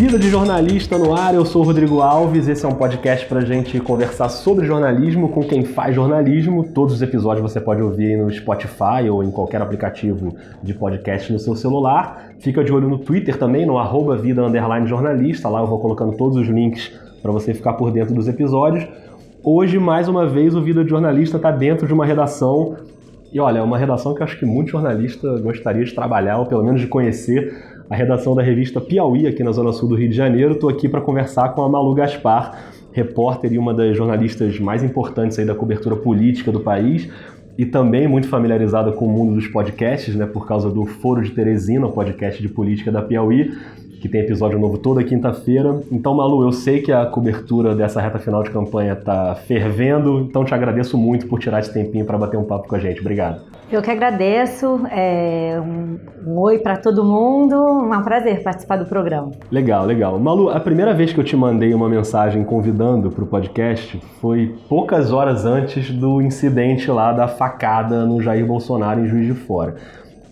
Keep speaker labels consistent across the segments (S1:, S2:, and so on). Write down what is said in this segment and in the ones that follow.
S1: Vida de Jornalista no ar, eu sou Rodrigo Alves. Esse é um podcast para gente conversar sobre jornalismo com quem faz jornalismo. Todos os episódios você pode ouvir no Spotify ou em qualquer aplicativo de podcast no seu celular. Fica de olho no Twitter também, no arroba Vida Jornalista. Lá eu vou colocando todos os links para você ficar por dentro dos episódios. Hoje, mais uma vez, o Vida de Jornalista está dentro de uma redação. E olha, é uma redação que eu acho que muito jornalista gostaria de trabalhar, ou pelo menos de conhecer a redação da revista Piauí, aqui na Zona Sul do Rio de Janeiro. Estou aqui para conversar com a Malu Gaspar, repórter e uma das jornalistas mais importantes aí da cobertura política do país e também muito familiarizada com o mundo dos podcasts, né, por causa do Foro de Teresina, o podcast de política da Piauí que tem episódio novo toda quinta-feira. Então, Malu, eu sei que a cobertura dessa reta final de campanha tá fervendo, então te agradeço muito por tirar esse tempinho para bater um papo com a gente. Obrigado.
S2: Eu que agradeço. É um, um oi para todo mundo. É um prazer participar do programa.
S1: Legal, legal. Malu, a primeira vez que eu te mandei uma mensagem convidando para o podcast foi poucas horas antes do incidente lá da facada no Jair Bolsonaro em Juiz de Fora.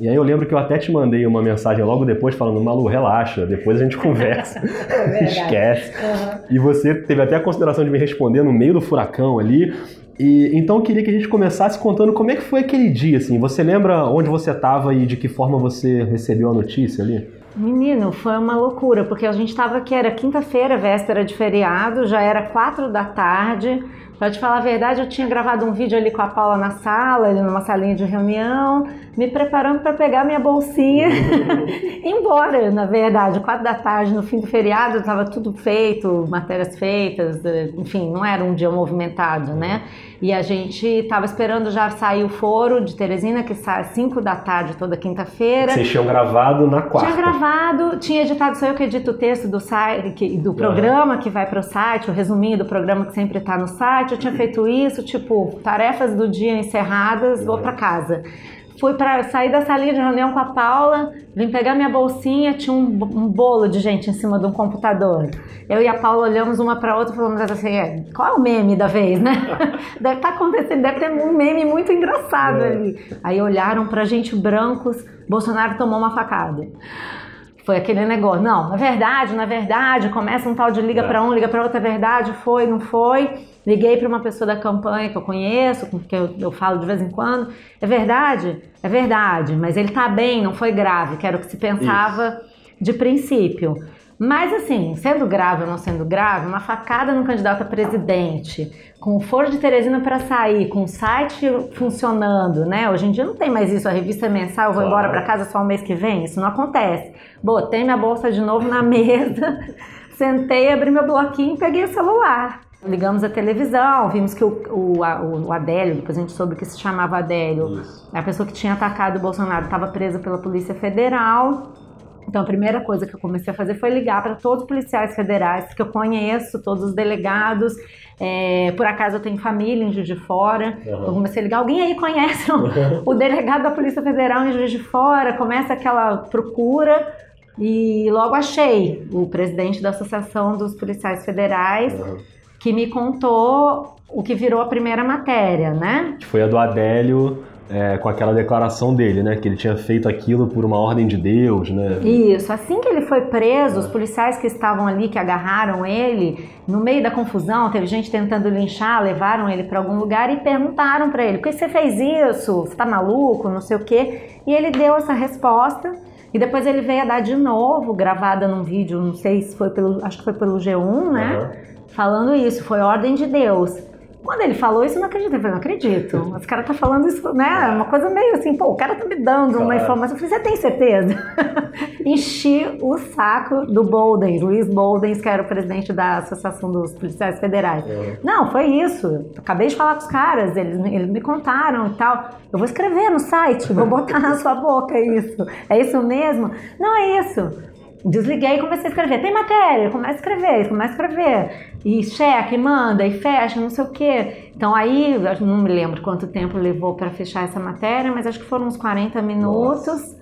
S1: E aí eu lembro que eu até te mandei uma mensagem logo depois falando, Malu, relaxa, depois a gente conversa. é Esquece. Uhum. E você teve até a consideração de me responder no meio do furacão ali. E então eu queria que a gente começasse contando como é que foi aquele dia, assim. Você lembra onde você estava e de que forma você recebeu a notícia ali?
S2: Menino, foi uma loucura, porque a gente estava aqui, era quinta-feira, véspera de feriado, já era quatro da tarde. Pra te falar a verdade, eu tinha gravado um vídeo ali com a Paula na sala, ali numa salinha de reunião, me preparando para pegar minha bolsinha e embora, na verdade. Quatro da tarde, no fim do feriado, estava tudo feito, matérias feitas, enfim, não era um dia movimentado, né? E a gente estava esperando já sair o foro de Teresina, que sai às 5 da tarde toda quinta-feira.
S1: Vocês tinham gravado na quarta?
S2: Tinha gravado, tinha editado, sou eu que edito o texto do, site, do programa uhum. que vai para o site, o resuminho do programa que sempre está no site. Eu tinha feito isso, tipo, tarefas do dia encerradas, uhum. vou para casa fui para sair da salinha de reunião com a Paula, vim pegar minha bolsinha, tinha um, um, bolo de gente em cima de um computador. Eu e a Paula olhamos uma para outra e falamos assim: é, qual é o meme da vez, né? deve estar tá acontecendo, deve ter um meme muito engraçado é. ali. Aí olharam para gente brancos, Bolsonaro tomou uma facada. Foi aquele negócio, não, na verdade, na verdade, começa um tal de liga é. para um, liga para outro, é verdade, foi, não foi. Liguei para uma pessoa da campanha que eu conheço, com que eu, eu, falo de vez em quando. É verdade? É verdade, mas ele está bem, não foi grave, que era o que se pensava Isso. de princípio. Mas assim, sendo grave ou não sendo grave, uma facada no candidato a presidente, com o Foro de Teresina para sair, com o site funcionando, né? Hoje em dia não tem mais isso, a revista é mensal, eu vou claro. embora para casa só o mês que vem, isso não acontece. Botei minha bolsa de novo na mesa, sentei, abri meu bloquinho e peguei o celular. Ligamos a televisão, vimos que o, o, o, Adélio, depois a gente soube que se chamava Adélio, Isso. a pessoa que tinha atacado o Bolsonaro, estava presa pela Polícia Federal. Então a primeira coisa que eu comecei a fazer foi ligar para todos os policiais federais que eu conheço, todos os delegados. É, por acaso eu tenho família em Juiz de Fora. Uhum. Eu comecei a ligar. Alguém aí conhece o, o delegado da Polícia Federal em Juiz de Fora? Começa aquela procura. E logo achei o presidente da Associação dos Policiais Federais. Uhum que me contou o que virou a primeira matéria, né?
S1: Que foi a do Adélio é, com aquela declaração dele, né? Que ele tinha feito aquilo por uma ordem de Deus, né?
S2: Isso. Assim que ele foi preso, os policiais que estavam ali, que agarraram ele, no meio da confusão, teve gente tentando linchar, levaram ele para algum lugar e perguntaram para ele: por que você fez isso? Você tá maluco? Não sei o quê. E ele deu essa resposta. E depois ele veio a dar de novo, gravada num vídeo, não sei se foi pelo, acho que foi pelo G1, né? Uhum falando isso, foi ordem de Deus. Quando ele falou isso, eu não acredito. Eu falei, não acredito. Esse cara tá falando isso, né? Uma coisa meio assim, pô, o cara tá me dando claro. uma informação. Eu falei, você tem certeza? Enchi o saco do Boldens, Luiz Boldens, que era o presidente da Associação dos Policiais Federais. É. Não, foi isso. Acabei de falar com os caras, eles, eles me contaram e tal. Eu vou escrever no site, vou botar na sua boca isso. É isso mesmo? Não é isso. Desliguei e comecei a escrever. Tem matéria, começa a escrever, começa a escrever. E checa, e manda, e fecha, não sei o quê. Então aí, não me lembro quanto tempo levou para fechar essa matéria, mas acho que foram uns 40 minutos. Nossa.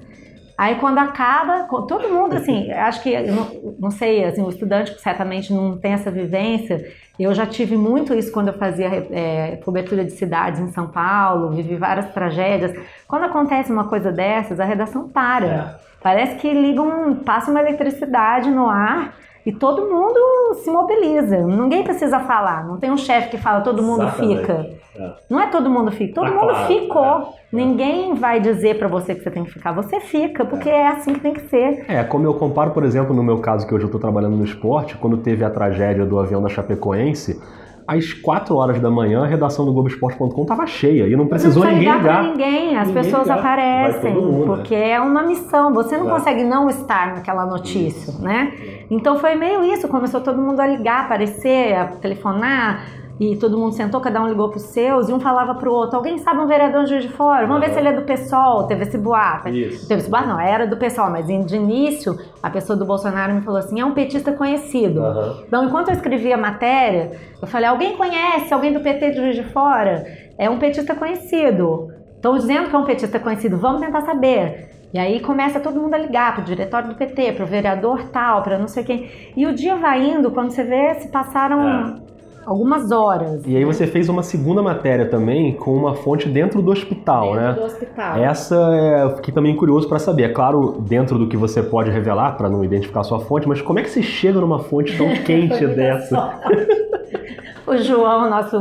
S2: Aí quando acaba, todo mundo assim, acho que, não, não, sei, assim, o estudante certamente não tem essa vivência. Eu já tive muito isso quando eu fazia é, cobertura de cidades em São Paulo, vivi várias tragédias. Quando acontece uma coisa dessas, a redação para. É. Parece que ligam, passa uma eletricidade no ar E todo mundo se mobiliza. Ninguém precisa falar. Não tem um chefe que fala todo mundo
S1: Exatamente.
S2: fica.
S1: É.
S2: Não é todo mundo fica. Todo
S1: Tá
S2: mundo
S1: claro,
S2: ficou.
S1: é, é.
S2: Ninguém vai dizer pra você que você tem que ficar. Você fica, porque é assim que tem que ser.
S1: É, como eu comparo, por exemplo, no meu caso, que hoje eu estou trabalhando no esporte, quando teve a tragédia do avião da Chapecoense, às 4 horas da manhã, a redação do Globoesporte.com estava cheia e não precisou
S2: não
S1: ninguém
S2: precisa ligar
S1: ligar.
S2: pra ninguém, as
S1: Ninguém
S2: pessoas
S1: ligar.
S2: aparecem,
S1: mundo,
S2: porque é uma missão, você não consegue não estar naquela notícia, né? Então foi meio isso, começou todo mundo a ligar, aparecer, a telefonar, e todo mundo sentou, cada um ligou pros seus, e um falava pro outro, alguém sabe um vereador de Juiz de Fora? Vamos ver se ele é do PSOL, teve esse boato.
S1: Isso.
S2: Teve esse boato, não, era do PSOL, mas de início, a pessoa do Bolsonaro me falou assim, é um petista conhecido.
S1: Aham.
S2: Então, enquanto eu escrevia a matéria, eu falei: alguém conhece alguém do PT de Juiz de Fora? É um petista conhecido. Estão dizendo que é um petista conhecido, vamos tentar saber. E aí começa todo mundo a ligar pro diretório do PT, pro vereador tal, para não sei quem. E o dia vai indo, quando você vê, se passaram algumas horas.
S1: E aí você fez uma segunda matéria também com uma fonte dentro do hospital,
S2: dentro
S1: né?
S2: do hospital.
S1: Essa é, eu fiquei também curioso para saber. É claro, dentro do que você pode revelar para não identificar a sua fonte, mas como é que você chega numa fonte tão quente dessa?
S2: O João, nosso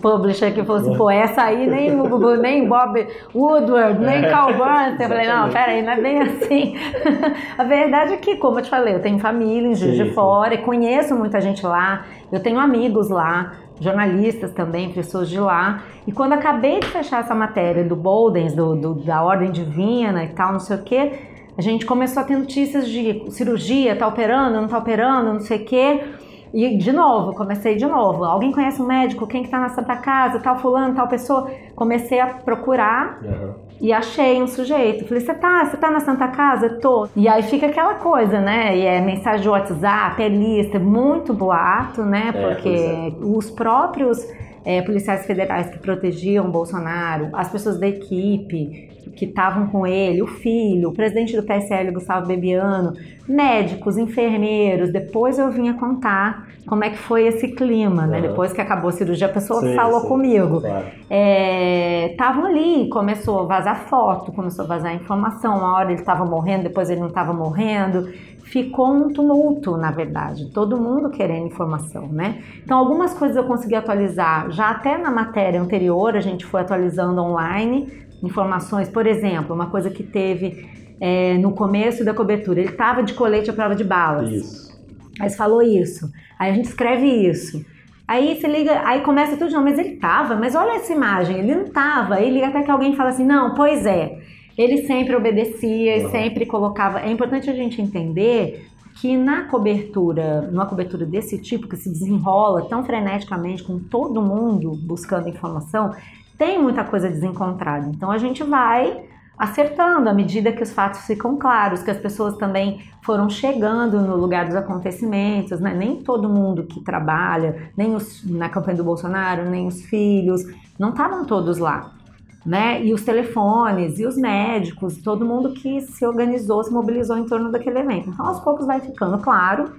S2: publisher, que falou assim, pô, essa aí nem, nem Bob Woodward, nem Carl Burns. Eu falei, não, peraí, não é bem assim. A verdade é que, como eu te falei, eu tenho família em Juiz
S1: Sim,
S2: de
S1: sim.
S2: Fora, e conheço muita gente lá, eu tenho amigos lá, jornalistas também, pessoas de lá. E quando acabei de fechar essa matéria do Boldens, do, do- da Ordem Divina e tal, não sei o quê, a gente começou a ter notícias de cirurgia, tá operando, não tá operando, não sei o quê. E de novo, comecei de novo. Alguém conhece um médico? Quem que tá na Santa Casa? Tal fulano, tal pessoa? Comecei a procurar
S1: Aham.
S2: e achei um sujeito. Falei, você tá, você tá na Santa Casa? Tô. E aí fica aquela coisa, né? E é mensagem de WhatsApp, é lista, muito boato, né?
S1: É,
S2: Porque
S1: pois
S2: os próprios é, policiais federais que protegiam Bolsonaro, as pessoas da equipe que estavam com ele, o filho, o presidente do PSL, Gustavo Bebiano, médicos, enfermeiros. Depois eu vinha contar como é que foi esse clima, né?
S1: Aham.
S2: Depois que acabou a cirurgia, a pessoa
S1: Sim,
S2: falou
S1: sim,
S2: comigo estavam ali, começou a vazar foto, começou a vazar informação, uma hora ele estava morrendo, depois ele não estava morrendo, ficou um tumulto, na verdade, todo mundo querendo informação, né? Então algumas coisas eu consegui atualizar, já até na matéria anterior a gente foi atualizando online informações, por exemplo, uma coisa que teve é, no começo da cobertura, ele estava de colete à prova de balas.
S1: Isso.
S2: Aí você falou isso. Aí a gente escreve isso. Aí você liga, aí começa tudo de novo, mas ele tava, mas olha essa imagem, ele não tava. Aí liga até que alguém fala assim, não, pois é. Ele sempre obedecia e sempre colocava. É importante a gente entender que na cobertura, numa cobertura desse tipo, que se desenrola tão freneticamente com todo mundo buscando informação, tem muita coisa desencontrada. Então a gente vai acertando à medida que os fatos ficam claros, que as pessoas também foram chegando no lugar dos acontecimentos, né? Nem todo mundo que trabalha, nem os, na campanha do Bolsonaro, nem os filhos, não estavam todos lá. Né? E os telefones, e os médicos, todo mundo que se organizou, se mobilizou em torno daquele evento. Então, aos poucos vai ficando claro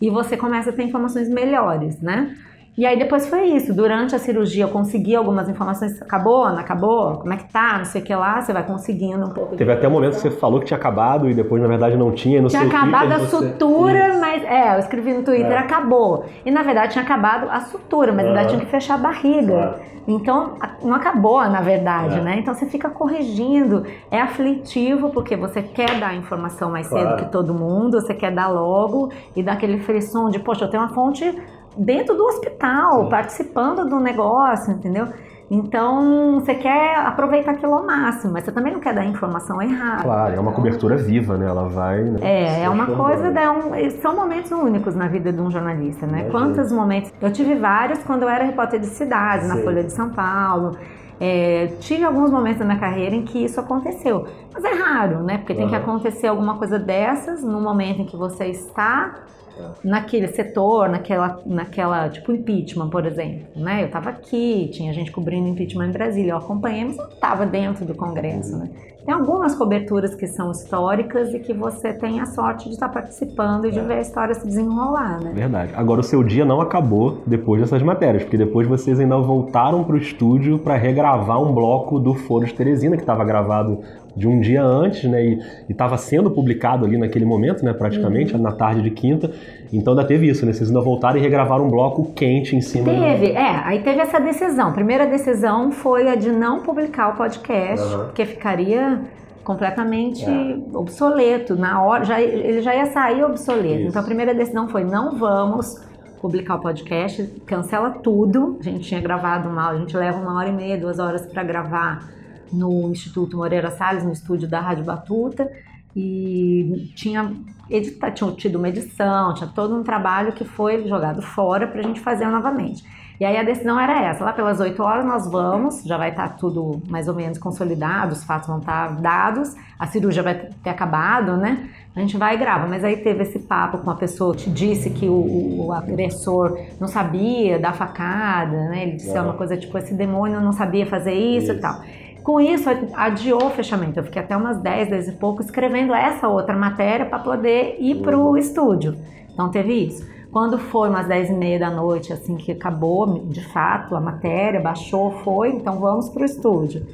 S2: e você começa a ter informações melhores, né? E aí depois foi isso. Durante a cirurgia eu consegui algumas informações. Acabou, não acabou? Como é que tá? Não sei o que lá. Você vai conseguindo um pouco. de
S1: Teve até um momento que você falou que tinha acabado e depois, na verdade, não tinha. Não
S2: Tinha
S1: sei o que,
S2: acabado a sutura, mas. É, eu escrevi no Twitter,
S1: É.
S2: acabou. E na verdade tinha acabado a sutura, mas ainda
S1: Aham.
S2: tinha que fechar a barriga. Então, não acabou, na verdade,
S1: É.
S2: né? Então você fica corrigindo. É aflitivo, porque você quer dar a informação mais
S1: Claro.
S2: cedo que todo mundo, você quer dar logo e dar aquele frisson de, poxa, eu tenho uma fonte dentro do hospital,
S1: Sim.
S2: participando do negócio, entendeu? Então, você quer aproveitar aquilo ao máximo, mas você também não quer dar informação errada.
S1: Claro, é uma cobertura viva, né? Ela vai. né,
S2: É, é uma coisa, um- são momentos únicos na vida de um jornalista, né?
S1: Imagino.
S2: Quantos momentos? Eu tive vários quando eu era repórter de cidade, na
S1: Sim.
S2: Folha de São Paulo. É, tive alguns momentos na minha carreira em que isso aconteceu. Mas é raro, né? Porque tem que
S1: Aham.
S2: acontecer alguma coisa dessas no momento em que você está
S1: Tá.
S2: naquele setor, naquela, naquela, tipo impeachment, por exemplo, né? Eu estava aqui, tinha gente cobrindo impeachment em Brasília, eu acompanhei, mas não estava dentro do Congresso, né? Tem algumas coberturas que são históricas e que você tem a sorte de estar participando e de
S1: É.
S2: ver a história se desenrolar, né?
S1: Verdade. Agora, o seu dia não acabou depois dessas matérias, porque depois vocês ainda voltaram pro estúdio para regravar um bloco do Foro de Teresina, que estava gravado de um dia antes, né? E estava sendo publicado ali naquele momento, né? Praticamente, uhum. na tarde de quinta. Então ainda teve isso, né? Vocês ainda voltaram e regravaram um bloco quente em cima.
S2: Teve, do... é. Aí teve essa decisão. A primeira decisão foi a de não publicar o podcast, uhum. porque ficaria completamente é. obsoleto. Na hora, já, ele já ia sair obsoleto. Isso. Então a primeira decisão foi não vamos publicar o podcast, cancela tudo. A gente tinha gravado uma, a gente leva uma hora e meia, duas horas para gravar no Instituto Moreira Salles, no estúdio da Rádio Batuta, e tinha, edita, tinha tido uma edição, tinha todo um trabalho que foi jogado fora para a gente fazer novamente. E aí a decisão era essa, lá pelas 8 horas nós vamos, já vai estar tá tudo mais ou menos consolidado, os fatos vão estar tá dados, a cirurgia vai ter acabado, né? A gente vai e grava, mas aí teve esse papo com a pessoa que disse que o, o agressor não sabia da facada, né? Ele disse uma coisa tipo, esse demônio não sabia fazer isso, isso. e tal. Com isso, adiou o fechamento. Eu fiquei até umas 10, 10 e pouco escrevendo essa outra matéria para poder ir para o estúdio. Então teve isso. Quando foi umas 10 e meia da noite, assim que acabou de fato a matéria, baixou, foi, então vamos para o estúdio.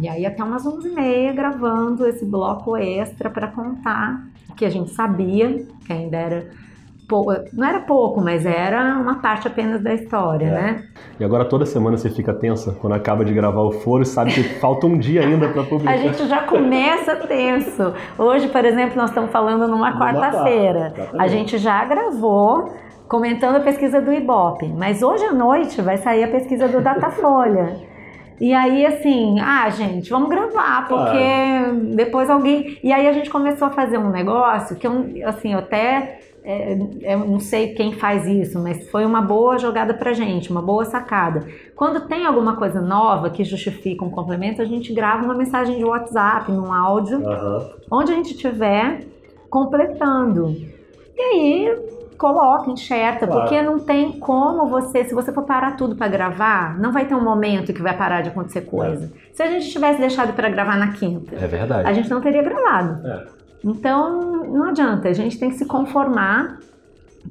S2: E aí até umas 11 e meia gravando esse bloco extra para contar o que a gente sabia, que ainda era pouco, não era pouco, mas era uma parte apenas da história, é. né?
S1: E agora toda semana você fica tensa quando acaba de gravar o foro e sabe que falta um dia ainda para publicar.
S2: A gente já começa tenso. Hoje, por exemplo, nós estamos falando numa quarta-feira. A gente já gravou comentando a pesquisa do Ibope, mas hoje à noite vai sair a pesquisa do Datafolha. E aí, assim, ah, gente, vamos gravar, porque claro. depois alguém. E aí a gente começou a fazer um negócio que eu, assim, eu até é, eu não sei quem faz isso, mas foi uma boa jogada pra gente, uma boa sacada. Quando tem alguma coisa nova que justifica um complemento, a gente grava uma mensagem de WhatsApp, num áudio, uhum. onde a gente estiver completando. E aí coloca, enxerta, claro. porque não tem como você, se você for parar tudo para gravar, não vai ter um momento que vai parar de acontecer coisa. É. Se a gente tivesse deixado para gravar na quinta,
S1: é verdade.
S2: a gente não teria gravado. É. Então, não adianta, a gente tem que se conformar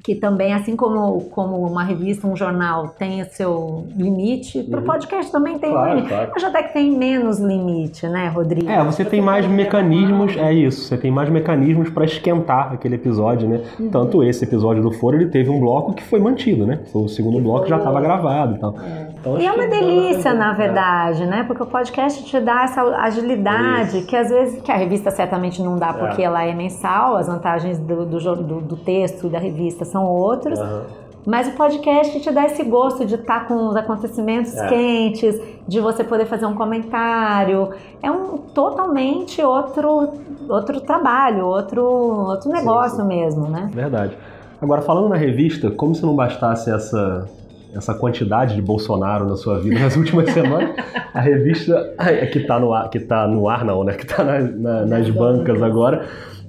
S2: que também, assim como, como uma revista, um jornal tem o seu limite, para o uhum. podcast também tem claro, limite. Claro. Mas até que tem menos limite, né, Rodrigo?
S1: É, você tem mais mecanismos, é isso, você tem mais mecanismos para esquentar aquele episódio, né? Uhum. Tanto esse episódio do Foro, ele teve um bloco que foi mantido, né? Foi o segundo bloco já estava gravado e tal.
S2: É. Então, e é uma delícia, na verdade, né? Porque o podcast te dá essa agilidade isso. que às vezes que a revista certamente não dá porque é. ela é mensal, as vantagens do, do, do, do texto da revista são outras. Uhum. Mas o podcast te dá esse gosto de estar com os acontecimentos é. quentes, de você poder fazer um comentário. É um totalmente outro, outro trabalho, outro, outro negócio sim, sim. mesmo, né?
S1: Verdade. Agora, falando na revista, como se não bastasse essa essa quantidade de Bolsonaro na sua vida nas últimas semanas, a revista que está no ar, que tá no ar não, né? Que está na, na, nas bancas agora,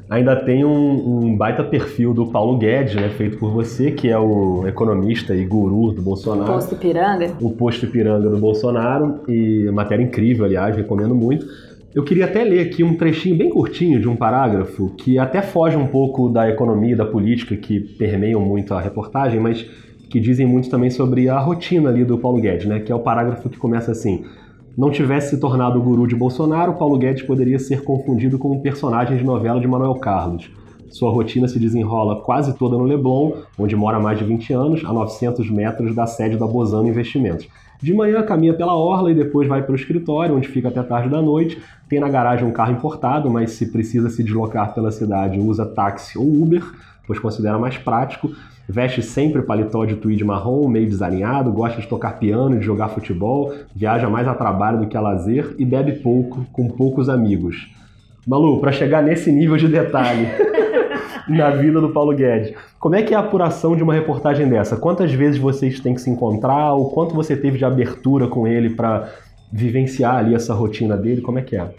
S1: ainda tem um, um, baita perfil do Paulo Guedes, né? Feito por você, que é o economista e guru do Bolsonaro.
S2: O posto Piranga.
S1: O posto Piranga do Bolsonaro e matéria incrível, aliás, recomendo muito. Eu queria até ler aqui um trechinho bem curtinho de um parágrafo que até foge um pouco da economia e da política que permeiam muito a reportagem, mas que dizem muito também sobre a rotina ali do Paulo Guedes, né? Que é o parágrafo que começa assim: não tivesse se tornado o guru de Bolsonaro, Paulo Guedes poderia ser confundido com um personagem de novela de Manuel Carlos. Sua rotina se desenrola quase toda no Leblon, onde mora há mais de 20 anos, a 900 metros da sede da Bozano Investimentos. De manhã caminha pela orla e depois vai para o escritório, onde fica até tarde da noite. Tem na garagem um carro importado, mas se precisa se deslocar pela cidade, usa táxi ou Uber, pois considera mais prático. Veste sempre paletó de tweed marrom, meio desalinhado, gosta de tocar piano, de jogar futebol, viaja mais a trabalho do que a lazer e bebe pouco, com poucos amigos. Malu, para chegar nesse nível de detalhe na vida do Paulo Guedes, como é que é a apuração de uma reportagem dessa? Quantas vezes vocês têm que se encontrar? O quanto você teve de abertura com ele para vivenciar ali essa rotina dele? Como é que é?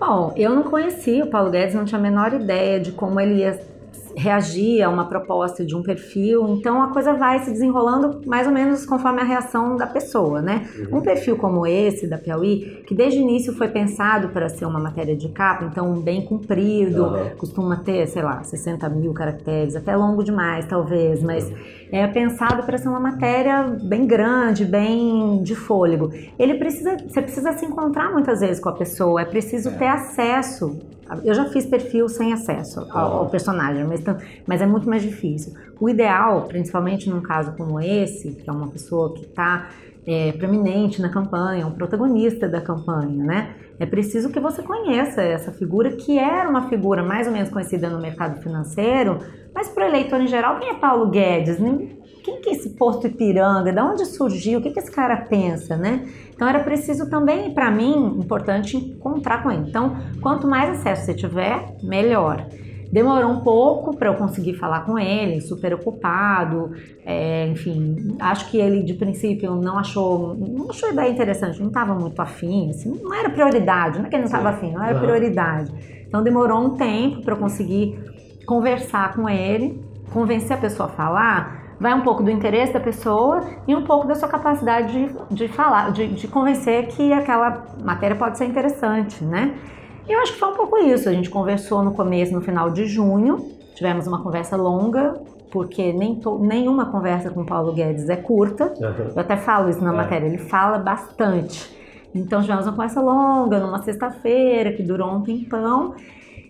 S2: Bom, eu não conhecia o Paulo Guedes, não tinha a menor ideia de como ele ia reagir a uma proposta de um perfil, então a coisa vai se desenrolando mais ou menos conforme a reação da pessoa, né? Uhum. Um perfil como esse da Piauí, que desde o início foi pensado para ser uma matéria de capa, então bem comprido, uhum. costuma ter, sei lá, 60 mil caracteres, até longo demais talvez, mas uhum. é pensado para ser uma matéria bem grande, bem de fôlego. Ele precisa, você precisa se encontrar muitas vezes com a pessoa, é preciso é. ter acesso eu já fiz perfil sem acesso ao, ao personagem, mas, mas, é muito mais difícil. O ideal, principalmente num caso como esse, que é uma pessoa que está é, preeminente na campanha, um protagonista da campanha, né? É preciso que você conheça essa figura, que era uma figura mais ou menos conhecida no mercado financeiro, mas para o eleitor em geral, quem é Paulo Guedes? Quem que é esse posto Ipiranga? De onde surgiu? O que, que esse cara pensa, né? Então era preciso também, para mim, importante encontrar com ele. Então, quanto mais acesso você tiver, melhor. Demorou um pouco para eu conseguir falar com ele, super ocupado, é, enfim, acho que ele de princípio não achou, não achou ideia interessante, não estava muito afim, assim, não era prioridade, não é que ele não estava afim, não era prioridade. Então demorou um tempo para eu conseguir conversar com ele, convencer a pessoa a falar, vai um pouco do interesse da pessoa e um pouco da sua capacidade de, de falar, de, de convencer que aquela matéria pode ser interessante, né? E eu acho que foi um pouco isso. A gente conversou no começo, no final de junho, tivemos uma conversa longa, porque nem to, nenhuma conversa com o Paulo Guedes é curta. Uhum. Eu até falo isso na é. matéria, ele fala bastante. Então tivemos uma conversa longa, numa sexta-feira, que durou um tempão.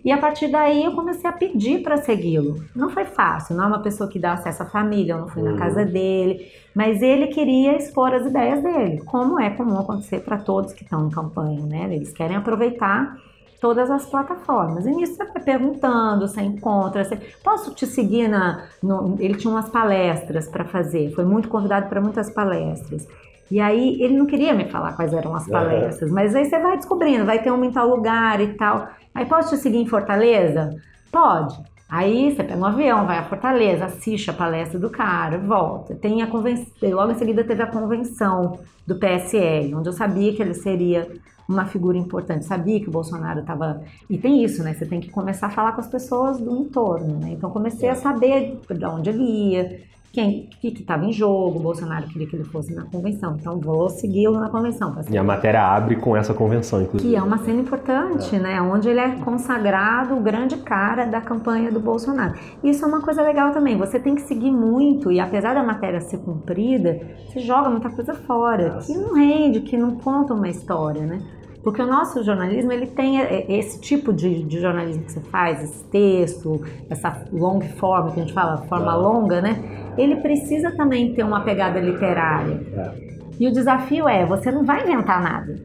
S2: E a partir daí eu comecei a pedir para segui-lo. Não foi fácil, não é uma pessoa que dá acesso à família, eu não fui uhum. na casa dele, mas ele queria expor as ideias dele, como é comum acontecer para todos que estão em campanha, né? Eles querem aproveitar todas as plataformas. E nisso você vai perguntando, você encontra, você, posso te seguir na. No, ele tinha umas palestras para fazer, foi muito convidado para muitas palestras. E aí ele não queria me falar quais eram as palestras, uhum. mas aí você vai descobrindo, vai ter uma em tal lugar e tal. Aí posso te seguir em Fortaleza? Pode. Aí você pega um avião, vai a Fortaleza, assiste a palestra do cara, volta. Tem a convenção, logo em seguida teve a convenção do PSL, onde eu sabia que ele seria uma figura importante, sabia que o Bolsonaro estava. E tem isso, né? Você tem que começar a falar com as pessoas do entorno, né? Então comecei a saber de onde ele ia, quem que estava em jogo, o Bolsonaro queria que ele fosse na convenção, então vou segui-lo na convenção.
S1: E a matéria abre com essa convenção, inclusive.
S2: Que é uma cena importante, é. né? Onde ele é consagrado o grande cara da campanha do Bolsonaro. Isso é uma coisa legal também, você tem que seguir muito, e apesar da matéria ser cumprida, você joga muita coisa fora, Nossa. que não rende, que não conta uma história, né? Porque o nosso jornalismo, ele tem esse tipo de, de jornalismo que você faz, esse texto, essa long form, que a gente fala, forma longa, né? Ele precisa também ter uma pegada literária. É. E o desafio é, você não vai inventar nada.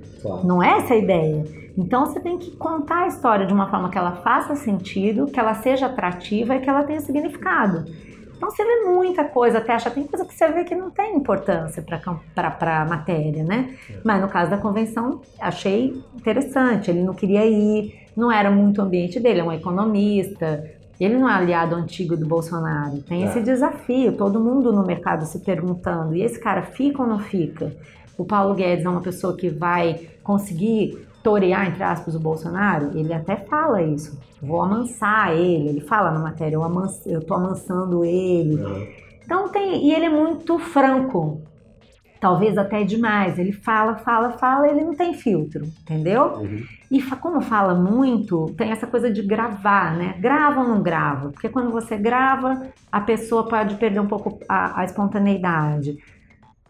S2: Não é essa a ideia. Então você tem que contar a história de uma forma que ela faça sentido, que ela seja atrativa e que ela tenha significado. Então você vê muita coisa, até acha, tem coisa que você vê que não tem importância para a matéria, né? É. Mas no caso da convenção, achei interessante. Ele não queria ir, não era muito o ambiente dele, é um economista, ele não é aliado antigo do Bolsonaro. Tem é. esse desafio, todo mundo no mercado se perguntando: e esse cara fica ou não fica? O Paulo Guedes é uma pessoa que vai conseguir torear, entre aspas, o Bolsonaro, ele até fala isso. Vou amansar ele. Ele fala na matéria, eu, amans, eu tô amansando ele. Uhum. Então tem. E ele é muito franco. Talvez até demais. Ele fala, fala, fala, ele não tem filtro, entendeu? Uhum. E como fala muito, tem essa coisa de gravar, né? Grava ou não grava? Porque quando você grava, a pessoa pode perder um pouco a, a espontaneidade.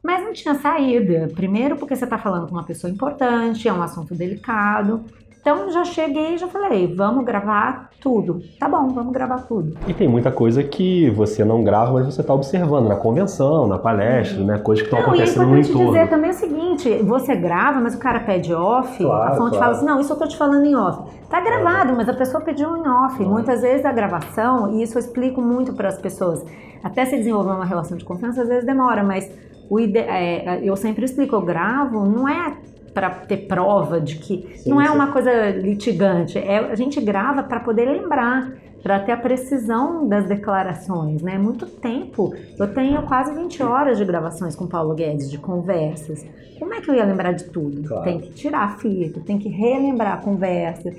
S2: Mas não tinha saída. Primeiro, porque você está falando com uma pessoa importante, é um assunto delicado. Então já cheguei e já falei, vamos gravar tudo. Tá bom, vamos gravar tudo.
S1: E tem muita coisa que você não grava, mas você está observando na convenção, na palestra, né? Coisas que estão acontecendo no entorno.
S2: E é dizer também o seguinte, você grava, mas o cara pede off, claro, a fonte claro. fala assim, não, isso eu tô te falando em off. Tá gravado, mas a pessoa pediu em off. Muitas vezes a gravação, e isso eu explico muito para as pessoas, até se desenvolver uma relação de confiança, às vezes demora, mas ide é, eu sempre explico, eu gravo, não é para ter prova de que sim, não é sim. uma coisa litigante, é, a gente grava para poder lembrar, para ter a precisão das declarações, né? Muito tempo. Eu tenho quase 20 horas de gravações com Paulo Guedes, de conversas. Como é que eu ia lembrar de tudo? Claro. Tem que tirar a fita, tem que relembrar a conversa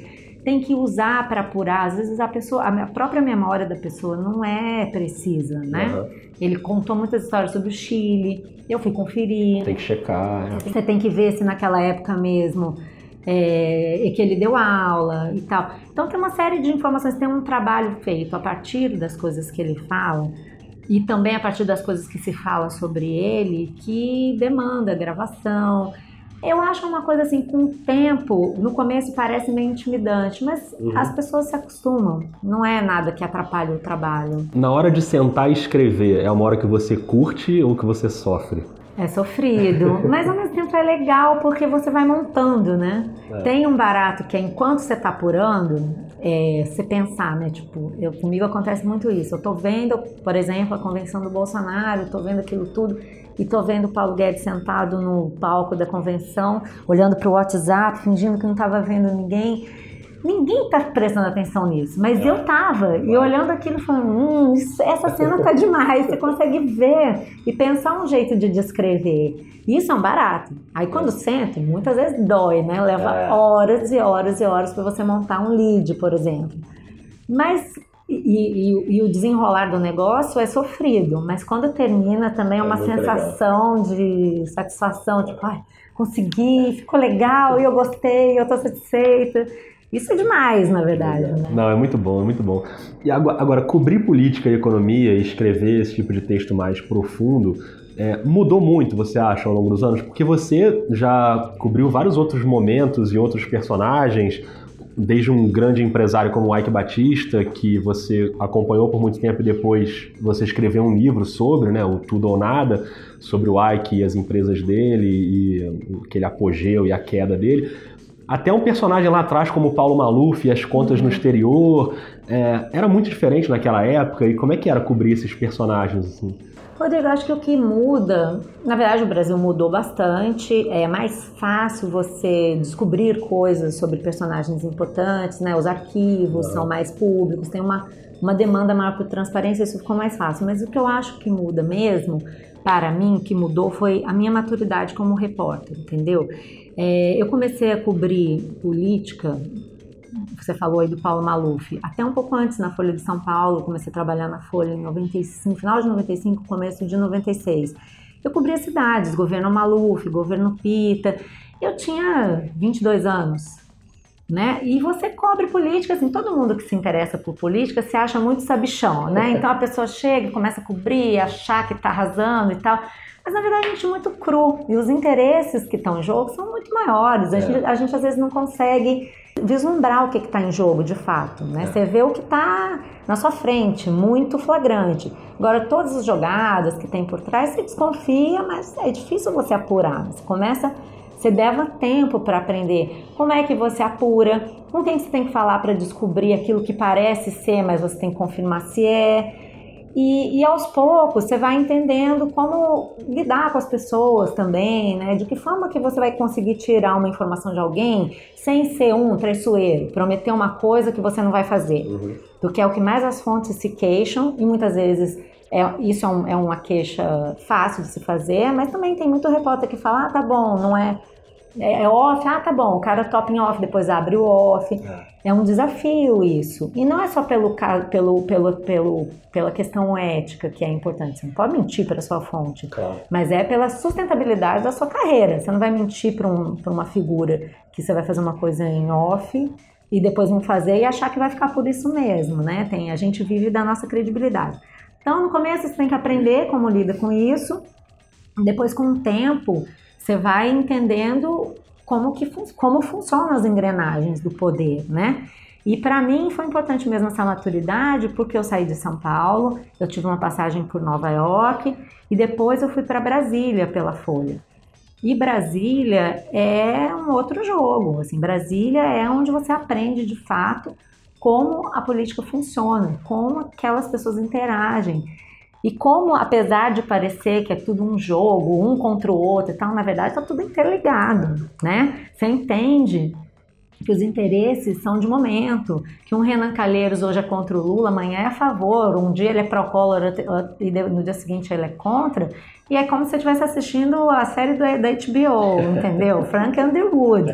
S2: tem que usar para apurar. Às vezes a pessoa, a própria memória da pessoa não é precisa, né? Uhum. Ele contou muitas histórias sobre o Chile, eu fui conferir.
S1: Tem que checar.
S2: É. Você tem que ver se naquela época mesmo é, que ele deu aula e tal. Então tem uma série de informações, tem um trabalho feito a partir das coisas que ele fala e também a partir das coisas que se fala sobre ele que demanda gravação. Eu acho uma coisa assim, com o tempo, no começo parece meio intimidante, mas uhum. as pessoas se acostumam. Não é nada que atrapalhe o trabalho.
S1: Na hora de sentar e escrever, é uma hora que você curte ou que você sofre?
S2: É sofrido, mas ao mesmo tempo é legal porque você vai montando, né? É. Tem um barato que é enquanto você está apurando, é, você pensar, né? Tipo, eu, comigo acontece muito isso. Eu tô vendo, por exemplo, a convenção do Bolsonaro, tô vendo aquilo tudo e tô vendo o Paulo Guedes sentado no palco da convenção, olhando para o WhatsApp, fingindo que não estava vendo ninguém. Ninguém está prestando atenção nisso, mas é. eu tava e olhando aquilo falando, hum, isso, essa cena tá demais. Você consegue ver e pensar um jeito de descrever. Isso é um barato. Aí quando é. sente, muitas vezes dói, né? Leva é. horas e horas e horas para você montar um lead, por exemplo. Mas e, e, e, o desenrolar do negócio é sofrido, mas quando termina também é, é uma sensação legal. de satisfação, tipo, ai, consegui, ficou legal, eu gostei, eu estou satisfeita. Isso é demais, na verdade. Né?
S1: Não, é muito bom, é muito bom. E agora, agora, cobrir política e economia e escrever esse tipo de texto mais profundo é, mudou muito, você acha, ao longo dos anos? Porque você já cobriu vários outros momentos e outros personagens, desde um grande empresário como o Ike Batista, que você acompanhou por muito tempo e depois você escreveu um livro sobre, né, o Tudo ou Nada, sobre o Ike e as empresas dele e aquele apogeu e a queda dele. Até um personagem lá atrás como o Paulo Maluf e as contas no exterior, é, era muito diferente naquela época e como é que era cobrir esses personagens assim?
S2: Rodrigo, acho que o que muda, na verdade o Brasil mudou bastante, é mais fácil você descobrir coisas sobre personagens importantes, né? Os arquivos são mais públicos, tem uma, uma demanda maior por transparência, isso ficou mais fácil. Mas o que eu acho que muda mesmo, para mim, que mudou foi a minha maturidade como repórter, entendeu? É, eu comecei a cobrir política você falou aí do Paulo Maluf, até um pouco antes na Folha de São Paulo, comecei a trabalhar na Folha em 95, final de 95, começo de 96. Eu cobria cidades, governo Maluf, governo Pita. Eu tinha 22 anos, né? E você cobre política, assim, todo mundo que se interessa por política se acha muito sabichão, né? Então a pessoa chega, começa a cobrir, achar que está arrasando e tal. Mas na verdade a gente é muito cru e os interesses que estão em jogo são muito maiores. A, é. gente, a gente às vezes não consegue vislumbrar o que está em jogo de fato. Né? É. Você vê o que está na sua frente, muito flagrante. Agora, todas as jogadas que tem por trás, você desconfia, mas é difícil você apurar. Você começa, você leva tempo para aprender como é que você apura, com quem você tem que falar para descobrir aquilo que parece ser, mas você tem que confirmar se é. E, e, aos poucos você vai entendendo como lidar com as pessoas também, né? De que forma que você vai conseguir tirar uma informação de alguém sem ser um traiçoeiro, prometer uma coisa que você não vai fazer. Uhum. Do que é o que mais as fontes se queixam e muitas vezes é, isso é, um, é uma queixa fácil de se fazer, mas também tem muito repórter que fala, ah, tá bom, não é é, é off, ah, tá bom, o cara top em off, depois abre o off. É. é um desafio isso. E não é só pelo, pelo, pelo, pelo, pela questão ética que é importante. Você não pode mentir para a sua fonte, claro. mas é pela sustentabilidade da sua carreira. Você não vai mentir para um, uma figura que você vai fazer uma coisa em off e depois não fazer e achar que vai ficar por isso mesmo, né? Tem, a gente vive da nossa credibilidade. Então, no começo, você tem que aprender como lida com isso. Depois, com o tempo, você vai entendendo como, que como funcionam as engrenagens do poder, né? E para mim foi importante mesmo essa maturidade, porque eu saí de São Paulo, eu tive uma passagem por Nova York e depois eu fui para Brasília pela Folha. E Brasília é um outro jogo, assim, Brasília é onde você aprende de fato como a política funciona, como aquelas pessoas interagem. E como, apesar de parecer que é tudo um jogo, um contra o outro e tal, na verdade está tudo interligado, né? Você entende que os interesses são de momento, que um Renan Calheiros hoje é contra o Lula, amanhã é a favor, um dia ele é pró-Collor e no dia seguinte ele é contra, e é como se você estivesse assistindo a série da HBO, entendeu? Frank Underwood.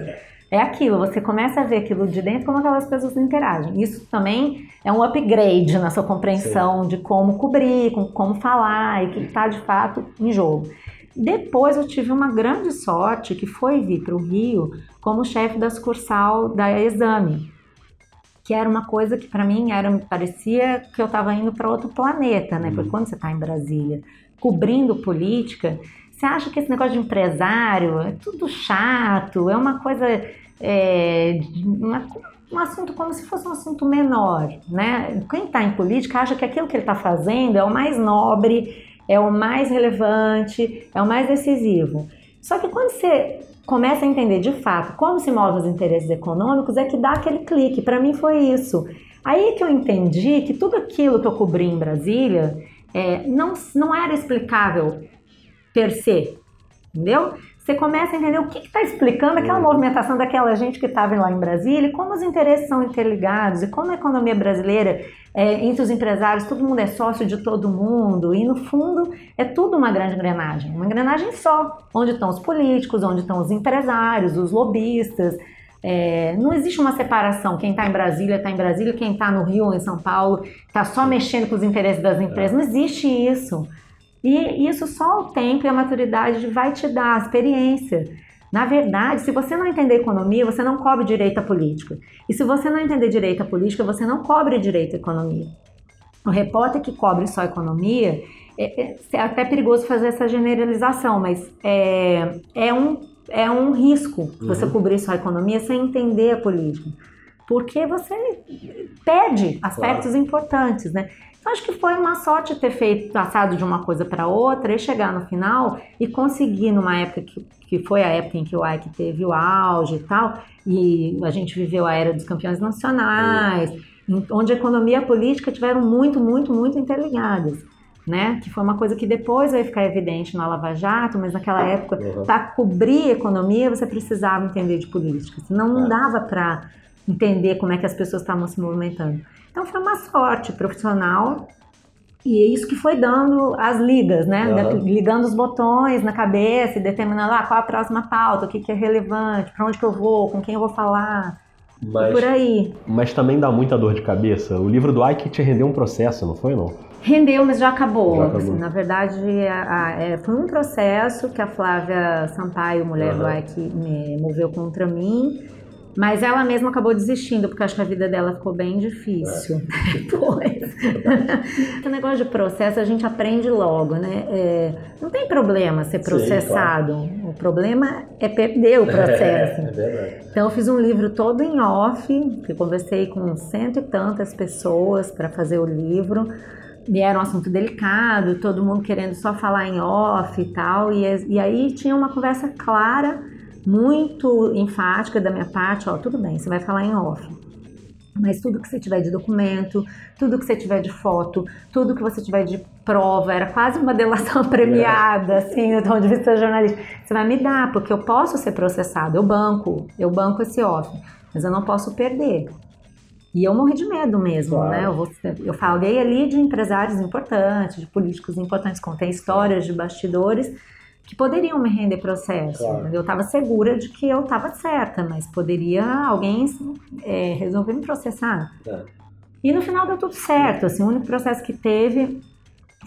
S2: É aquilo, você começa a ver aquilo de dentro, como aquelas pessoas interagem. Isso também é um upgrade na sua compreensão Sim. de como cobrir, como falar e o que está de fato em jogo. Depois eu tive uma grande sorte que foi vir para o Rio como chefe da sucursal da Exame, que era uma coisa que para mim era parecia que eu estava indo para outro planeta, né? Porque uhum. quando você está em Brasília cobrindo política, você acha que esse negócio de empresário é tudo chato, é uma coisa é, uma, um assunto como se fosse um assunto menor, né? Quem está em política acha que aquilo que ele está fazendo é o mais nobre, é o mais relevante, é o mais decisivo. Só que quando você começa a entender de fato como se movem os interesses econômicos, é que dá aquele clique. Para mim foi isso. Aí que eu entendi que tudo aquilo que eu cobri em Brasília é, não, não era explicável per se, entendeu? Você começa a entender o que está explicando aquela uhum. movimentação daquela gente que estava lá em Brasília, e como os interesses são interligados, e como a economia brasileira, é, entre os empresários, todo mundo é sócio de todo mundo, e no fundo é tudo uma grande engrenagem, uma engrenagem só, onde estão os políticos, onde estão os empresários, os lobistas. É, não existe uma separação. Quem está em Brasília está em Brasília, quem está no Rio ou em São Paulo está só mexendo com os interesses das empresas. Não existe isso. E isso só o tempo e a maturidade vai te dar, a experiência. Na verdade, se você não entender economia, você não cobre direito à política. E se você não entender direito à política, você não cobre direito à economia. O repórter que cobre só economia, é, é, é até perigoso fazer essa generalização, mas é, é, um, é um risco uhum. você cobrir só economia sem entender a política. Porque você perde aspectos claro. importantes, né? Então, acho que foi uma sorte ter feito, passado de uma coisa para outra e chegar no final e conseguir, numa época que, que foi a época em que o Ike teve o auge e tal, e a gente viveu a era dos campeões nacionais, onde a economia e a política tiveram muito, muito, muito interligadas. Né? Que foi uma coisa que depois vai ficar evidente na Lava Jato, mas naquela época, uhum. para cobrir economia, você precisava entender de política, senão não dava para entender como é que as pessoas estavam se movimentando. Então foi uma sorte profissional e é isso que foi dando as ligas, né? Uhum. Ligando os botões na cabeça e determinando ah, qual a próxima pauta, o que, que é relevante, para onde que eu vou, com quem eu vou falar. Mas, por aí.
S1: Mas também dá muita dor de cabeça. O livro do Ike te rendeu um processo, não foi, não?
S2: Rendeu, mas já acabou. Já acabou. Assim, na verdade, a, a, é, foi um processo que a Flávia Sampaio, mulher uhum. do Ike, me moveu contra mim. Mas ela mesma acabou desistindo, porque acho que a vida dela ficou bem difícil é. depois. o negócio de processo a gente aprende logo, né? É, não tem problema ser processado. Sim, claro. O problema é perder o processo. É, é verdade. Então eu fiz um livro todo em off, que conversei com cento e tantas pessoas para fazer o livro. E era um assunto delicado, todo mundo querendo só falar em off e tal. E, e aí tinha uma conversa clara muito enfática da minha parte, ó, tudo bem, você vai falar em off. Mas tudo que você tiver de documento, tudo que você tiver de foto, tudo que você tiver de prova, era quase uma delação premiada, assim, do ponto de vista jornalista. Você vai me dar, porque eu posso ser processado, eu banco, eu banco esse off, mas eu não posso perder. E eu morri de medo mesmo, claro. né? Eu, vou, eu falei ali de empresários importantes, de políticos importantes, contei histórias de bastidores, que poderiam me render processo. Claro. Eu estava segura de que eu estava certa, mas poderia alguém é, resolver me processar. É. E no final deu tudo certo. Assim, o único processo que teve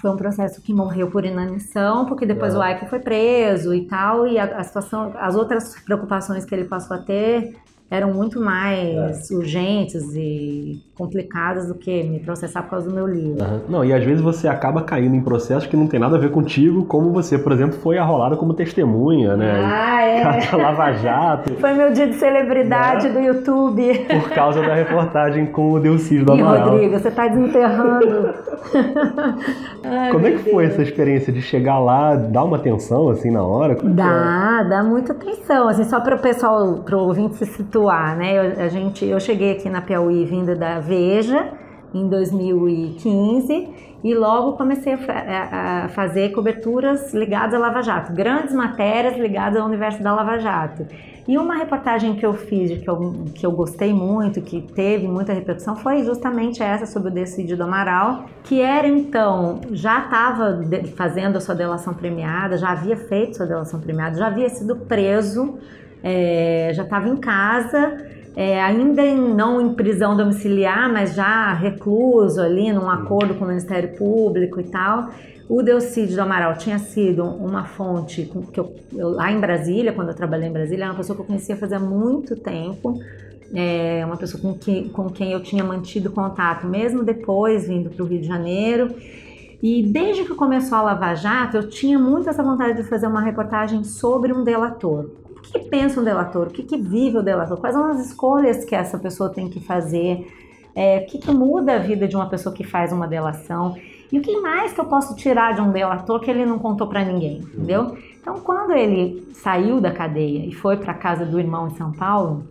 S2: foi um processo que morreu por inanição, porque depois é. o Ike foi preso e tal, e a, a situação, as outras preocupações que ele passou a ter eram muito mais é. urgentes e complicadas do que me processar por causa do meu livro.
S1: Uhum. Não, e às vezes você acaba caindo em processos que não tem nada a ver contigo, como você, por exemplo, foi arrolada como testemunha, né?
S2: Ah, é.
S1: Lava Jato.
S2: Foi meu dia de celebridade né? do YouTube.
S1: Por causa da reportagem com o Delcídio do Amaral.
S2: E Rodrigo, você tá desenterrando.
S1: Ai, como é que Deus. foi essa experiência de chegar lá, dar uma atenção assim na hora? Como
S2: dá, dá muita atenção. Assim, só para o pessoal, para o ouvinte se situar, né? Eu, a gente, eu cheguei aqui na Piauí vinda da Veja em 2015 e logo comecei a, a, fazer coberturas ligadas à Lava Jato, grandes matérias ligadas ao universo da Lava Jato. E uma reportagem que eu fiz, que eu, que eu gostei muito, que teve muita repercussão, foi justamente essa sobre o decídio do Amaral, que era então, já estava fazendo a sua delação premiada, já havia feito sua delação premiada, já havia sido preso é, já estava em casa, é, ainda em, não em prisão domiciliar, mas já recluso ali, num acordo com o Ministério Público e tal. O Delcídio do Amaral tinha sido uma fonte que eu, eu, lá em Brasília, quando eu trabalhei em Brasília, era uma pessoa que eu conhecia fazia muito tempo, é uma pessoa com, que, com quem eu tinha mantido contato, mesmo depois vindo para o Rio de Janeiro. E desde que começou a Lava Jato, eu tinha muito essa vontade de fazer uma reportagem sobre um delator. O que, que pensa um delator? O que, que vive o delator? Quais são as escolhas que essa pessoa tem que fazer? É, o que, que muda a vida de uma pessoa que faz uma delação? E o que mais que eu posso tirar de um delator que ele não contou para ninguém, entendeu? Então, quando ele saiu da cadeia e foi para casa do irmão em São Paulo,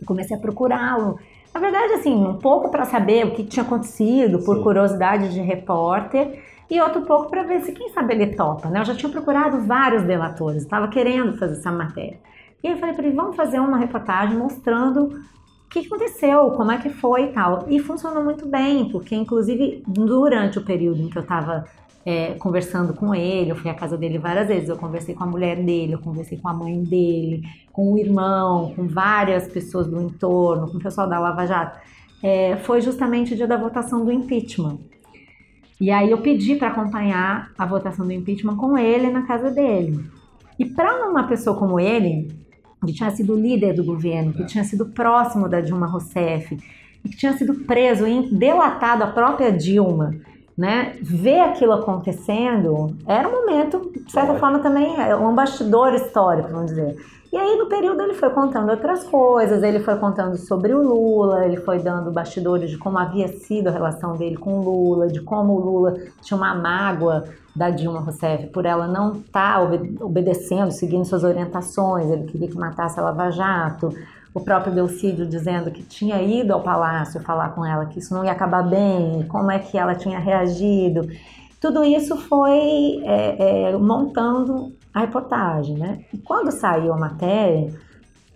S2: eu comecei a procurá-lo. Na verdade, assim, um pouco para saber o que tinha acontecido, por Sim. curiosidade de repórter, e outro pouco para ver se, quem sabe, ele topa, né? Eu já tinha procurado vários delatores, estava querendo fazer essa matéria. E aí eu falei para ele, vamos fazer uma reportagem mostrando o que aconteceu, como é que foi e tal. E funcionou muito bem, porque inclusive durante o período em que eu estava é, conversando com ele, eu fui à casa dele várias vezes, eu conversei com a mulher dele, eu conversei com a mãe dele, com o irmão, com várias pessoas do entorno, com o pessoal da Lava Jato. É, foi justamente o dia da votação do impeachment. E aí eu pedi para acompanhar a votação do impeachment com ele na casa dele. E para uma pessoa como ele, que tinha sido líder do governo, que tinha sido próximo da Dilma Rousseff, que tinha sido preso e delatado a própria Dilma, né? Ver aquilo acontecendo era um momento, de certa é. forma, também é um bastidor histórico, vamos dizer. E aí, no período, ele foi contando outras coisas, ele foi contando sobre o Lula, ele foi dando bastidores de como havia sido a relação dele com o Lula, de como o Lula tinha uma mágoa da Dilma Rousseff por ela não estar tá obedecendo, seguindo suas orientações, ele queria que matasse a Lava Jato, o próprio Delcídio dizendo que tinha ido ao palácio falar com ela que isso não ia acabar bem, como é que ela tinha reagido. Tudo isso foi é, é, montando a reportagem, né? E quando saiu a matéria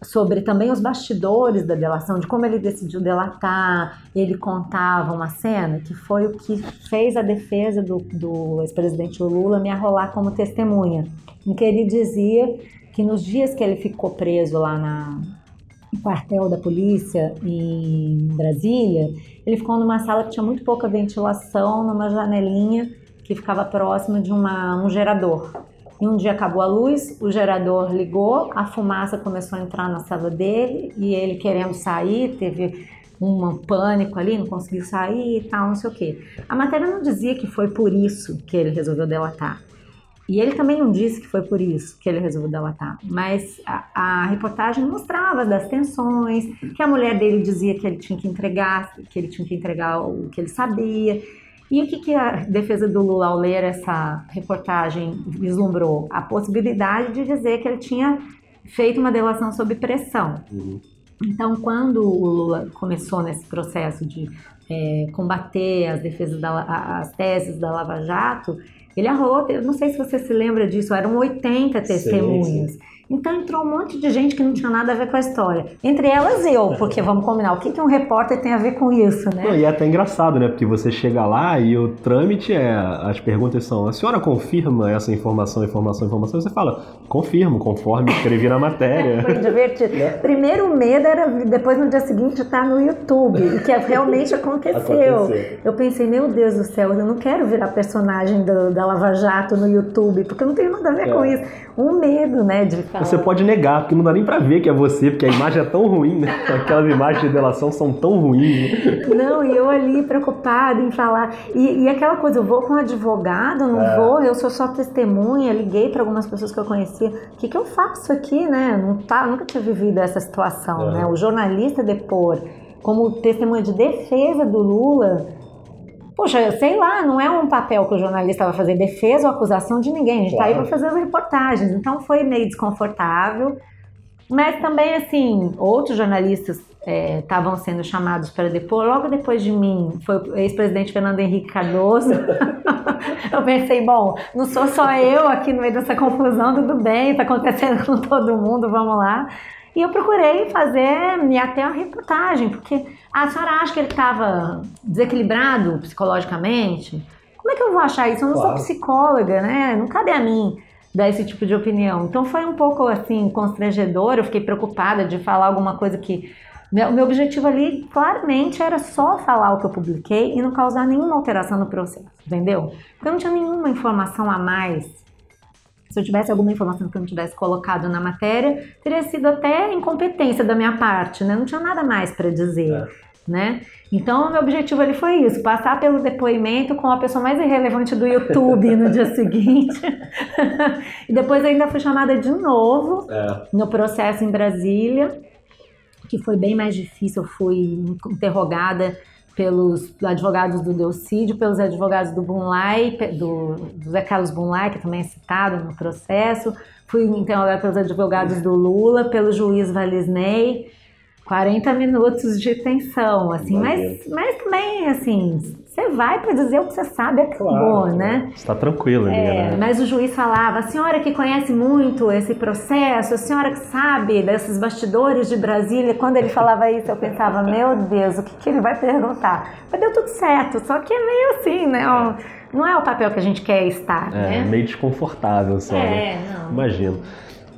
S2: sobre também os bastidores da delação, de como ele decidiu delatar, ele contava uma cena que foi o que fez a defesa do, do ex-presidente Lula me arrolar como testemunha, em que ele dizia que nos dias que ele ficou preso lá na, quartel da polícia em Brasília, ele ficou numa sala que tinha muito pouca ventilação, numa janelinha que ficava próxima de uma, um gerador. E um dia acabou a luz, o gerador ligou, a fumaça começou a entrar na sala dele e ele querendo sair, teve um pânico ali, não conseguiu sair e tal, não sei o quê. A matéria não dizia que foi por isso que ele resolveu delatar. E ele também não disse que foi por isso que ele resolveu delatar, mas a, a, reportagem mostrava das tensões, que a mulher dele dizia que ele tinha que entregar, que ele tinha que entregar o que ele sabia. E o que, que a defesa do Lula, ao ler essa reportagem, vislumbrou? A possibilidade de dizer que ele tinha feito uma delação sob pressão. Uhum. Então, quando o Lula começou nesse processo de é, combater as defesas da, as teses da Lava Jato, ele arrolou, não sei se você se lembra disso, eram 80 testemunhas. Sim, sim. Então entrou um monte de gente que não tinha nada a ver com a história. Entre elas eu, porque vamos combinar, o que, que um repórter tem a ver com isso, né?
S1: Não, e é até engraçado, né? Porque você chega lá e o trâmite é. As perguntas são: a senhora confirma essa informação, informação, informação? E você fala, confirmo, conforme escrevi na matéria.
S2: Foi divertido. Né? Primeiro medo era depois no dia seguinte estar no YouTube, que realmente aconteceu. aconteceu. Eu pensei, meu Deus do céu, eu não quero virar personagem do, da Lava Jato no YouTube, porque eu não tenho nada a ver é. com isso. Um medo, né, de
S1: falar. Você pode negar, porque não dá nem pra ver que é você, porque a imagem é tão ruim, né? Aquelas imagens de delação são tão ruins.
S2: Né? Não, e eu ali preocupada em falar. E, e aquela coisa, eu vou com um advogado, não é. vou, eu sou só testemunha, liguei para algumas pessoas que eu conhecia. O que, que eu faço aqui, né? Não tá, nunca tinha vivido essa situação, é. né? O jornalista depor como testemunha de defesa do Lula Poxa, sei lá, não é um papel que o jornalista vai fazer defesa ou acusação de ninguém. A gente está aí para fazer reportagens. Então foi meio desconfortável. Mas também, assim, outros jornalistas estavam é, sendo chamados para depor. Logo depois de mim, foi o ex-presidente Fernando Henrique Cardoso. eu pensei, bom, não sou só eu aqui no meio dessa confusão, tudo bem, está acontecendo com todo mundo, vamos lá. E eu procurei fazer até a reportagem, porque a senhora acha que ele estava desequilibrado psicologicamente? Como é que eu vou achar isso? Eu não claro. sou psicóloga, né? Não cabe a mim. dar esse tipo de opinião. Então foi um pouco assim constrangedor, eu fiquei preocupada de falar alguma coisa que o meu objetivo ali claramente era só falar o que eu publiquei e não causar nenhuma alteração no processo, entendeu? Porque eu não tinha nenhuma informação a mais. Se eu tivesse alguma informação que eu não tivesse colocado na matéria, teria sido até incompetência da minha parte, né? Não tinha nada mais para dizer. É né? Então, meu objetivo ali foi isso, passar pelo depoimento com a pessoa mais irrelevante do YouTube no dia seguinte. e depois ainda fui chamada de novo é. no processo em Brasília, que foi bem mais difícil. Eu fui interrogada pelos advogados do Delcídio, pelos advogados do Bunlai, do, do Zé Carlos Bunlai, que também é citado no processo. Fui interrogada pelos advogados do Lula, pelo juiz Valisney 40 minutos de tensão, assim, mas, mas também, assim, você vai para dizer o que você sabe, acabou, claro, né?
S1: Está tranquilo, é,
S2: né? Mas o juiz falava, a senhora que conhece muito esse processo, a senhora que sabe desses bastidores de Brasília, quando ele falava isso, eu pensava, meu Deus, o que, que ele vai perguntar? Mas deu tudo certo, só que é meio assim, né? Não é o papel que a gente quer estar,
S1: é,
S2: né?
S1: meio desconfortável, só,
S2: né? É, né? não.
S1: Imagino.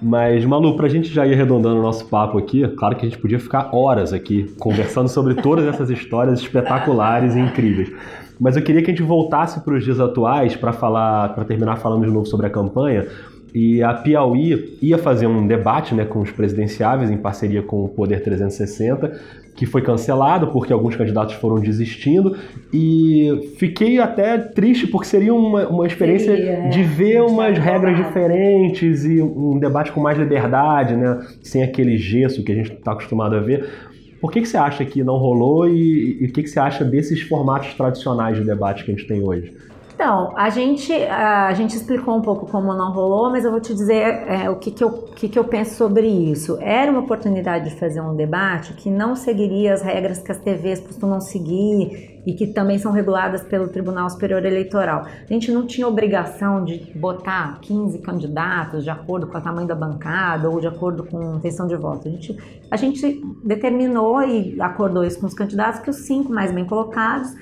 S1: Mas, Malu, para a gente já ir arredondando o nosso papo aqui, claro que a gente podia ficar horas aqui conversando sobre todas essas histórias espetaculares e incríveis. Mas eu queria que a gente voltasse para os dias atuais para falar, para terminar falando de novo sobre a campanha. E a Piauí ia fazer um debate né, com os presidenciáveis em parceria com o Poder 360 que foi cancelado porque alguns candidatos foram desistindo e fiquei até triste porque seria uma, uma experiência seria, é. de ver umas regras diferentes e um debate com mais liberdade, né? Sem aquele gesso que a gente está acostumado a ver. Por que, que você acha que não rolou e, e o que, que você acha desses formatos tradicionais de debate que a gente tem hoje?
S2: Então, a gente, a gente explicou um pouco como não rolou, mas eu vou te dizer é, o que, que, eu, que, que eu penso sobre isso. Era uma oportunidade de fazer um debate que não seguiria as regras que as TVs costumam seguir e que também são reguladas pelo Tribunal Superior Eleitoral. A gente não tinha obrigação de botar 15 candidatos de acordo com o tamanho da bancada ou de acordo com a intenção de voto. A gente, a gente determinou e acordou isso com os candidatos que os cinco mais bem colocados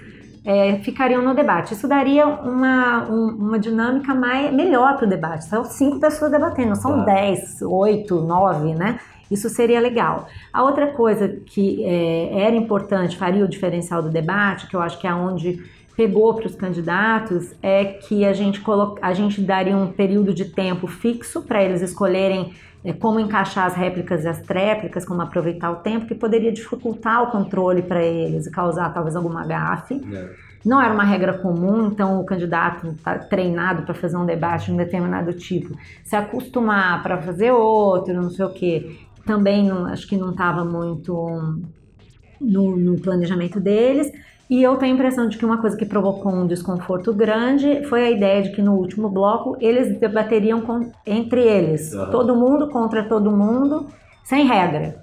S2: é, ficariam no debate. Isso daria uma, um, uma dinâmica mais, melhor para o debate. São cinco pessoas debatendo, são claro. dez, oito, nove, né? Isso seria legal. A outra coisa que é, era importante, faria o diferencial do debate, que eu acho que é onde pegou para os candidatos, é que a gente, colo... a gente daria um período de tempo fixo para eles escolherem como encaixar as réplicas e as tréplicas, como aproveitar o tempo, que poderia dificultar o controle para eles e causar talvez alguma gafe. É. Não era uma regra comum, então o candidato está treinado para fazer um debate de um determinado tipo, se acostumar para fazer outro, não sei o quê, também não, acho que não estava muito no, no planejamento deles. E eu tenho a impressão de que uma coisa que provocou um desconforto grande foi a ideia de que no último bloco eles debateriam com, entre eles, uhum. todo mundo contra todo mundo, sem regra.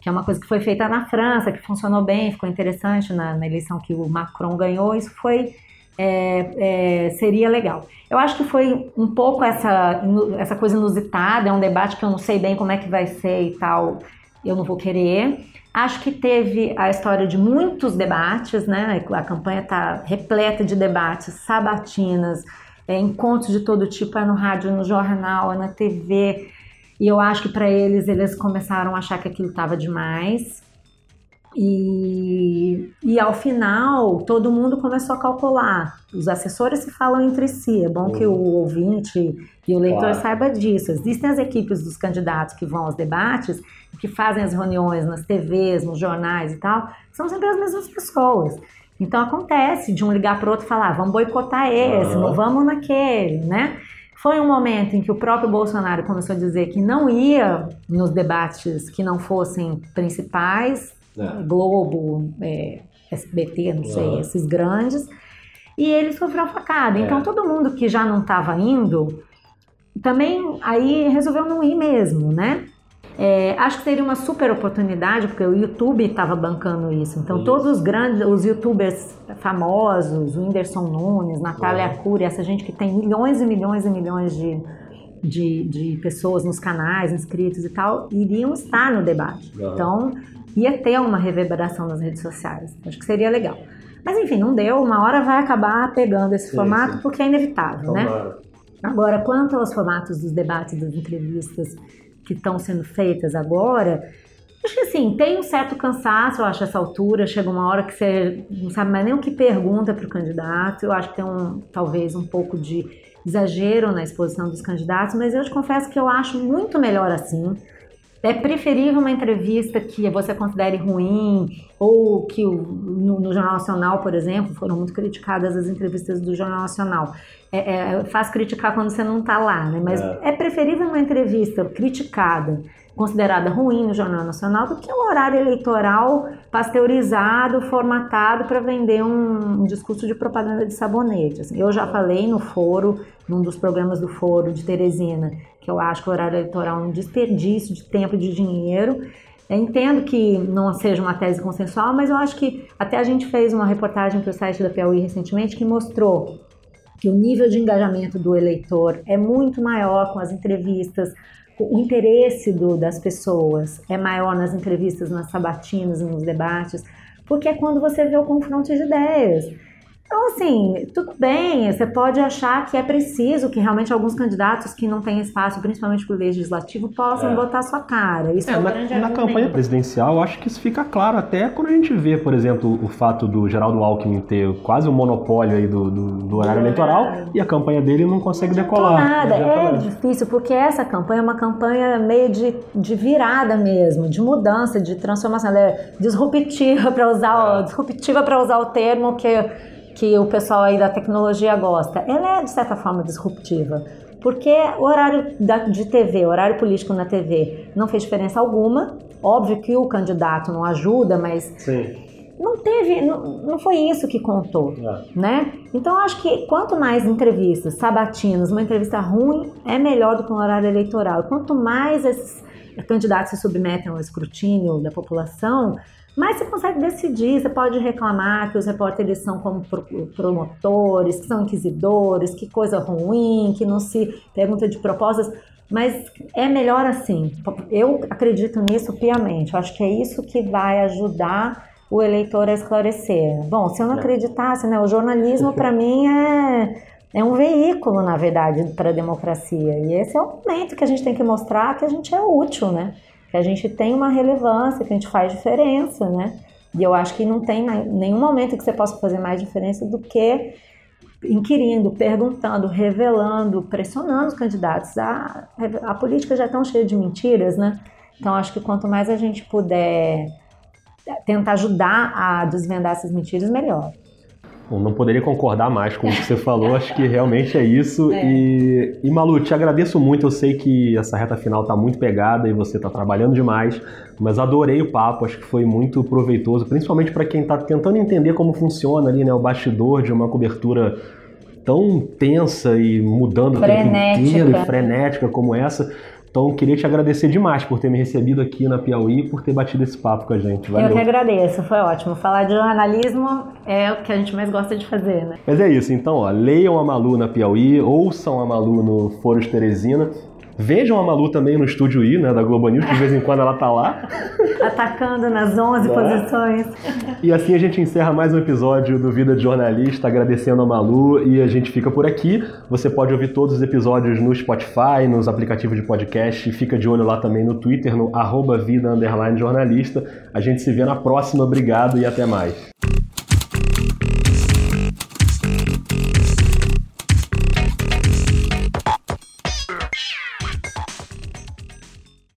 S2: Que é uma coisa que foi feita na França, que funcionou bem, ficou interessante na, na eleição que o Macron ganhou. Isso foi é, é, seria legal. Eu acho que foi um pouco essa, essa coisa inusitada, é um debate que eu não sei bem como é que vai ser e tal, eu não vou querer. Acho que teve a história de muitos debates, né? A campanha está repleta de debates, sabatinas, é, encontros de todo tipo, é no rádio, no jornal, é na TV. E eu acho que para eles, eles começaram a achar que aquilo estava demais. E, e ao final, todo mundo começou a calcular. Os assessores se falam entre si. É bom que o uhum. ouvinte e o leitor claro. saiba disso. Existem as equipes dos candidatos que vão aos debates, que fazem as reuniões nas TVs, nos jornais e tal. São sempre as mesmas pessoas. Então acontece de um ligar para o outro e falar: vamos boicotar esse, uhum. não vamos naquele, né? Foi um momento em que o próprio Bolsonaro começou a dizer que não ia nos debates que não fossem principais, é. Globo, é, SBT, não sei, esses grandes. E ele sofreu facada. Então é. todo mundo que já não estava indo, também aí resolveu não ir mesmo, né? É, acho que seria uma super oportunidade, porque o YouTube estava bancando isso. Então, isso. todos os grandes, os youtubers famosos, o Whindersson Nunes, Natália uhum. Cury, essa gente que tem milhões e milhões e milhões de, de, de, pessoas nos canais, inscritos e tal, iriam estar no debate. Uhum. Então, ia ter uma reverberação nas redes sociais. Acho que seria legal. Mas enfim, não deu. Uma hora vai acabar pegando esse sim, formato sim. porque é inevitável, né? Agora, quanto aos formatos dos debates, das entrevistas que estão sendo feitas agora, acho que assim, tem um certo cansaço, eu acho, essa altura. Chega uma hora que você não sabe mais nem o que pergunta para o candidato. Eu acho que tem um, talvez um pouco de exagero na exposição dos candidatos, mas eu te confesso que eu acho muito melhor assim. É preferível uma entrevista que você considere ruim, ou que no, no, Jornal Nacional, por exemplo, foram muito criticadas as entrevistas do Jornal Nacional. É, é, faz criticar quando você não está lá, né? Mas é. é preferível uma entrevista criticada considerada ruim no Jornal Nacional do que um horário eleitoral pasteurizado, formatado para vender um, um, discurso de propaganda de sabonete. Assim, eu já falei no foro, num dos programas do foro de Teresina, que eu acho que o horário eleitoral é um desperdício de tempo e de dinheiro. Eu entendo que não seja uma tese consensual, mas eu acho que até a gente fez uma reportagem para o site da Piauí recentemente que mostrou que o nível de engajamento do eleitor é muito maior com as entrevistas, o interesse do, das pessoas é maior nas entrevistas, nas sabatinas, nos debates, porque é quando você vê o confronto de ideias. Então, assim, tudo bem, você pode achar que é preciso que realmente alguns candidatos que não têm espaço, principalmente para o legislativo, possam é. botar sua cara. Isso é, é um
S1: na,
S2: grande
S1: na campanha presidencial, acho que isso fica claro até quando a gente vê, por exemplo, o fato do Geraldo Alckmin ter quase o um monopólio aí do, do, do horário do eleitoral e a campanha dele não consegue não decolar.
S2: Nada, é difícil, porque essa campanha é uma campanha meio de, de virada mesmo, de mudança, de transformação. Ela é disruptiva para usar, é. disruptiva para usar o termo que que o pessoal aí da tecnologia gosta, ela é de certa forma disruptiva. Porque o horário de TV, o horário político na TV, não fez diferença alguma. Óbvio que o candidato não ajuda, mas Sim. não teve, não, não foi isso que contou, é. né? Então acho que quanto mais entrevistas sabatinas, uma entrevista ruim é melhor do que um horário eleitoral. Quanto mais esses candidatos se submetem ao escrutínio da população, mas você consegue decidir, você pode reclamar que os repórteres são como promotores, que são inquisidores, que coisa ruim, que não se pergunta de propostas, mas é melhor assim. Eu acredito nisso piamente. Eu acho que é isso que vai ajudar o eleitor a esclarecer. Bom, se eu não é. acreditasse, né, o jornalismo para mim é, é um veículo, na verdade, para a democracia. E esse é o momento que a gente tem que mostrar que a gente é útil, né? Que a gente tem uma relevância, que a gente faz diferença, né? E eu acho que não tem nenhum momento que você possa fazer mais diferença do que inquirindo, perguntando, revelando, pressionando os candidatos. A, a política já é tão cheia de mentiras, né? Então acho que quanto mais a gente puder tentar ajudar a desvendar essas mentiras, melhor.
S1: Bom, não poderia concordar mais com o que você falou, acho que realmente é isso. É. E, e Malu, te agradeço muito, eu sei que essa reta final está muito pegada e você está trabalhando demais, mas adorei o papo, acho que foi muito proveitoso, principalmente para quem está tentando entender como funciona ali, né, o bastidor de uma cobertura tão tensa e mudando
S2: frenética.
S1: o tempo inteiro e frenética como essa. Então, queria te agradecer demais por ter me recebido aqui na Piauí e por ter batido esse papo com a gente. Valeu.
S2: Eu que agradeço, foi ótimo. Falar de jornalismo é o que a gente mais gosta de fazer, né?
S1: Mas é isso, então, ó, leiam a Malu na Piauí, ouçam a Malu no Foro de Teresina. Vejam a Malu também no Estúdio I, né, da Globo News, que de vez em quando ela tá lá.
S2: Atacando nas 11 é. posições.
S1: E assim a gente encerra mais um episódio do Vida de Jornalista, agradecendo a Malu e a gente fica por aqui. Você pode ouvir todos os episódios no Spotify, nos aplicativos de podcast, fica de olho lá também no Twitter, no arroba vida jornalista. A gente se vê na próxima, obrigado e até mais.